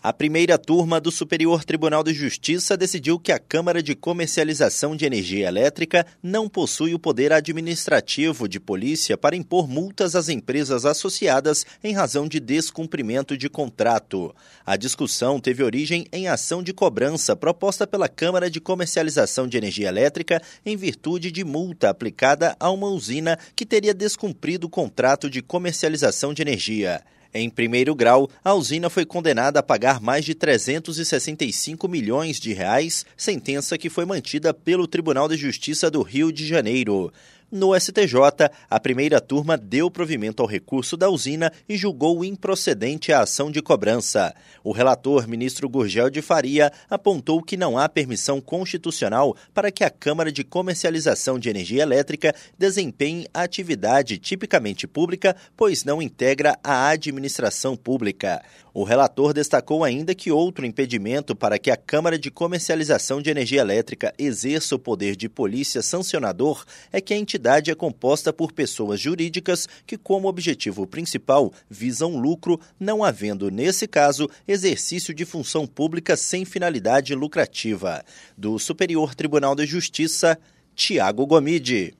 A primeira turma do Superior Tribunal de Justiça decidiu que a Câmara de Comercialização de Energia Elétrica não possui o poder administrativo de polícia para impor multas às empresas associadas em razão de descumprimento de contrato. A discussão teve origem em ação de cobrança proposta pela Câmara de Comercialização de Energia Elétrica em virtude de multa aplicada a uma usina que teria descumprido o contrato de comercialização de energia. Em primeiro grau, a usina foi condenada a pagar mais de 365 milhões de reais, sentença que foi mantida pelo Tribunal de Justiça do Rio de Janeiro. No STJ, a primeira turma deu provimento ao recurso da usina e julgou improcedente a ação de cobrança. O relator, ministro Gurgel de Faria, apontou que não há permissão constitucional para que a Câmara de Comercialização de Energia Elétrica desempenhe atividade tipicamente pública, pois não integra a administração pública. O relator destacou ainda que outro impedimento para que a Câmara de Comercialização de Energia Elétrica exerça o poder de polícia sancionador é que a entidade entidade é composta por pessoas jurídicas que, como objetivo principal, visam lucro, não havendo, nesse caso, exercício de função pública sem finalidade lucrativa. Do Superior Tribunal de Justiça, Tiago Gomide.